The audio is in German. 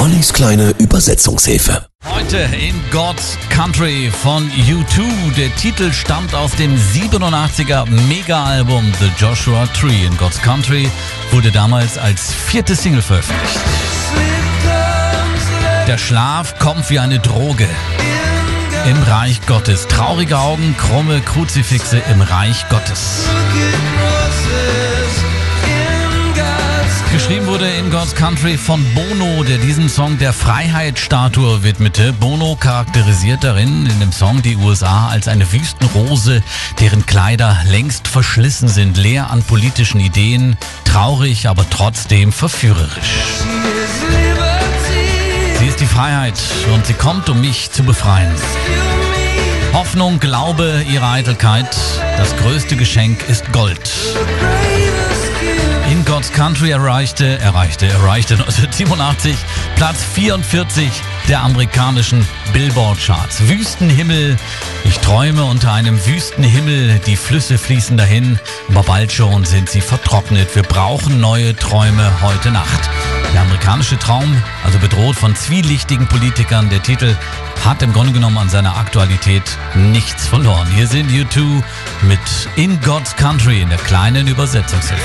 Ollis kleine Übersetzungshilfe. Heute in God's Country von U2. Der Titel stammt aus dem 87er Mega-Album The Joshua Tree. In God's Country wurde damals als vierte Single veröffentlicht. Der Schlaf kommt wie eine Droge. Im Reich Gottes. Traurige Augen, krumme Kruzifixe im Reich Gottes. Geschrieben wurde in God's Country von Bono, der diesen Song der Freiheitsstatue widmete. Bono charakterisiert darin in dem Song die USA als eine Wüstenrose, deren Kleider längst verschlissen sind, leer an politischen Ideen, traurig, aber trotzdem verführerisch. Sie ist die Freiheit und sie kommt, um mich zu befreien. Hoffnung, Glaube, ihre Eitelkeit, das größte Geschenk ist Gold. God's Country erreichte, erreichte, erreichte 1987 Platz 44 der amerikanischen Billboard-Charts. Wüstenhimmel, ich träume unter einem Wüstenhimmel, die Flüsse fließen dahin, aber bald schon sind sie vertrocknet. Wir brauchen neue Träume heute Nacht. Der amerikanische Traum, also bedroht von zwielichtigen Politikern, der Titel hat im Grunde genommen an seiner Aktualität nichts verloren. Hier sind U2 mit In God's Country in der kleinen Übersetzungshilfe.